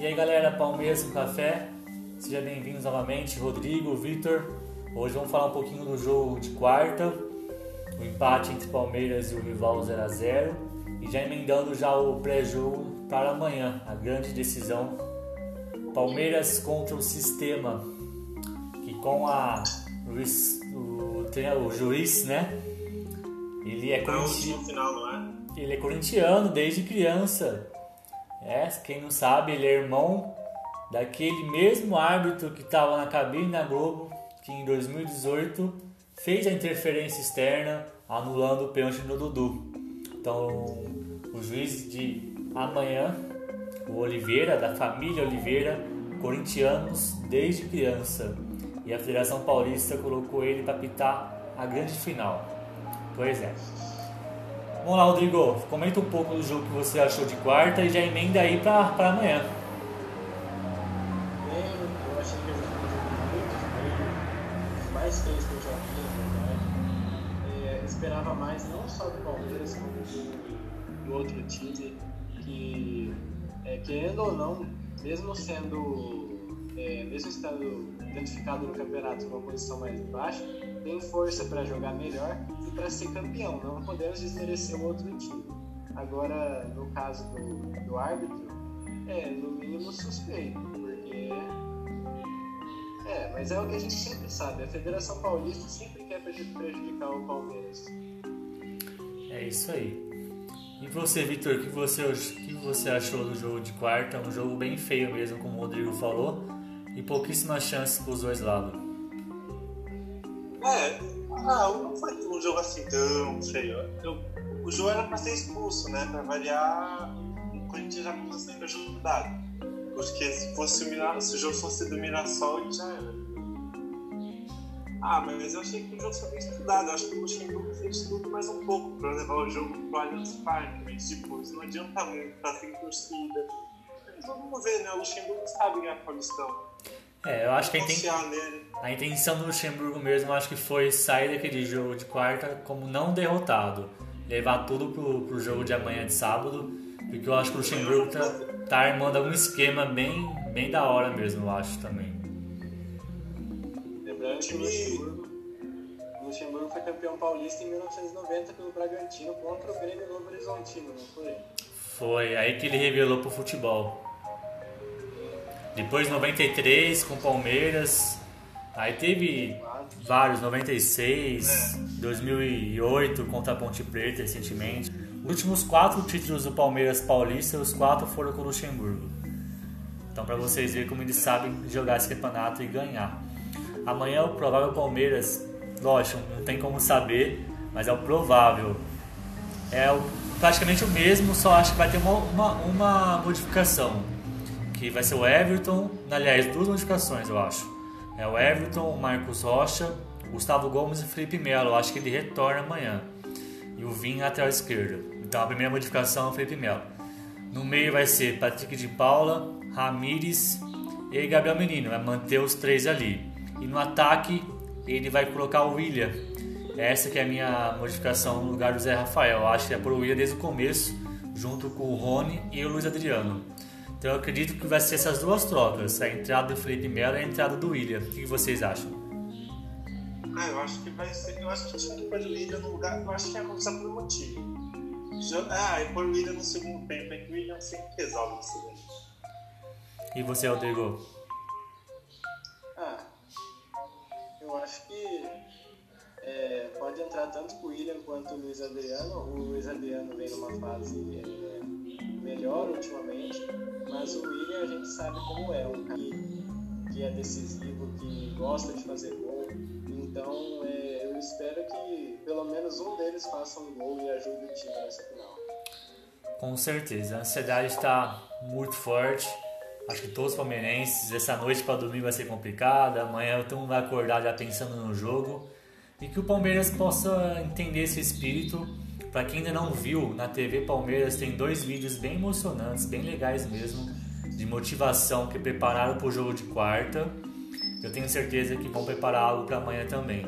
E aí galera, Palmeiras com Café, sejam bem-vindos novamente, Rodrigo, Vitor. Hoje vamos falar um pouquinho do jogo de quarta, o empate entre Palmeiras e o rival 0 a 0 e já emendando já o pré-jogo para amanhã, a grande decisão Palmeiras contra o Sistema, que com a o, o, o juiz, né? Ele é corintiano. É? Ele é corintiano desde criança. É, quem não sabe, ele é irmão daquele mesmo árbitro que estava na cabine da Globo, que em 2018 fez a interferência externa, anulando o pênalti no Dudu. Então, o juiz de amanhã, o Oliveira, da família Oliveira, corintianos desde criança. E a Federação Paulista colocou ele para pitar a grande final. Pois é. Vamos lá, Rodrigo. Comenta um pouco do jogo que você achou de quarta e já emenda aí para amanhã. eu achei que muito mais feliz que eu já na verdade. É, esperava mais, não só do Palmeiras, como do, do outro time, que, é, querendo ou não, mesmo sendo, é, mesmo estando identificado no campeonato numa posição mais baixa, tem força para jogar melhor e para ser campeão. Não podemos desmerecer o outro time. Agora, no caso do, do árbitro, é no mínimo suspeito, porque. É, mas é o que a gente sempre sabe: a Federação Paulista sempre quer prejudicar o Palmeiras. É isso aí. E você, Vitor, o que você, que você achou do jogo de quarta? Um jogo bem feio mesmo, como o Rodrigo falou, e pouquíssimas chances para os dois lados. É, ah, não foi um jogo assim tão feio. O jogo era para ser expulso, né? Para variar, o Corinthians já começou sempre ajudado. Porque se, fosse o, se o jogo fosse do Mirassol, já era. Ah, mas eu achei que o jogo foi bem estudado. Eu acho que o Luxemburgo fez tudo mais um pouco para levar o jogo pro Allianz Parque. Mas, tipo, isso não adianta muito, tá sem torcida. Mas vamos ver, né? O Luxemburgo sabe ganhar Paulistão. É, eu acho que a, inten... a intenção do Luxemburgo mesmo, acho que foi sair daquele jogo de quarta como não derrotado. Levar tudo pro, pro jogo de amanhã de sábado, porque eu acho que o Luxemburgo tá, tá armando algum esquema bem, bem da hora mesmo, eu acho também. Lembrando que o Luxemburgo, o Luxemburgo foi campeão paulista em 1990 pelo Bragantino contra o Grêmio Novo Horizontino, não foi? Foi, aí que ele revelou pro futebol. Depois 93 com Palmeiras. Aí teve vários, 96, 2008 contra a Ponte Preta recentemente. Os últimos quatro títulos do Palmeiras Paulista, os quatro foram com o Luxemburgo. Então para vocês verem como eles sabem jogar esse campeonato e ganhar. Amanhã o provável Palmeiras, lógico, não tem como saber, mas é o provável. É praticamente o mesmo, só acho que vai ter uma, uma, uma modificação que vai ser o Everton, aliás, duas modificações eu acho. É o Everton, o Marcos Rocha, Gustavo Gomes e Felipe Melo. Acho que ele retorna amanhã. E o Vim lateral esquerda. Então a primeira modificação é o Felipe Melo. No meio vai ser Patrick de Paula, Ramires e Gabriel Menino. Vai manter os três ali. E no ataque ele vai colocar o William. Essa que é a minha modificação no lugar do Zé Rafael. Acho que é por William desde o começo, junto com o Rony e o Luiz Adriano. Então eu acredito que vai ser essas duas trocas, a entrada do Felipe Melo e a entrada do William. O que vocês acham? Ah, eu acho que vai ser. Eu acho que tinha que pôr o William no lugar. Eu acho que ia começar por um motivo. Ah, e pôr o William no segundo tempo, é que o William sempre resolve isso daí. E você, Rodrigo? Ah, eu acho que é, pode entrar tanto o William quanto o Luiz Adriano. O Luiz Adriano vem numa fase é, melhor ultimamente mas o William a gente sabe como é, um que, que é decisivo, que gosta de fazer gol. Então é, eu espero que pelo menos um deles faça um gol e ajude o time nessa final. Com certeza, a ansiedade está muito forte. Acho que todos os palmeirenses, essa noite para dormir vai ser complicada, amanhã todo mundo vai acordar já pensando no jogo. E que o Palmeiras possa entender esse espírito para quem ainda não viu, na TV Palmeiras tem dois vídeos bem emocionantes, bem legais mesmo, de motivação que prepararam para o jogo de quarta. Eu tenho certeza que vão preparar algo para amanhã também.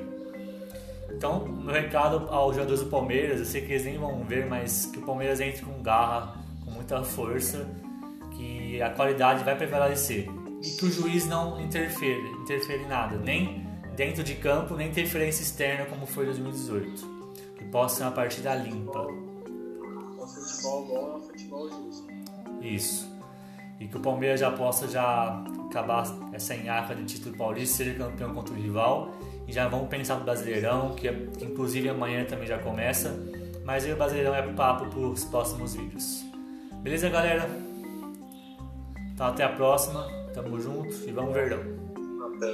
Então, meu recado aos jogadores do Palmeiras, eu sei que eles nem vão ver, mas que o Palmeiras entre com garra, com muita força, que que a qualidade vai prevalecer e que o juiz não interfere, interfere em nada, nem dentro de campo, nem interferência externa como foi em 2018. Que possa ser uma partida limpa. O futebol bom é um futebol justo. Isso. E que o Palmeiras já possa já acabar essa enhaca de título paulista, seja campeão contra o rival. E já vamos pensar no Brasileirão, que, que inclusive amanhã também já começa. Mas aí o Brasileirão é papo para os próximos vídeos. Beleza, galera? Então até a próxima. Tamo junto e vamos verdão. Até.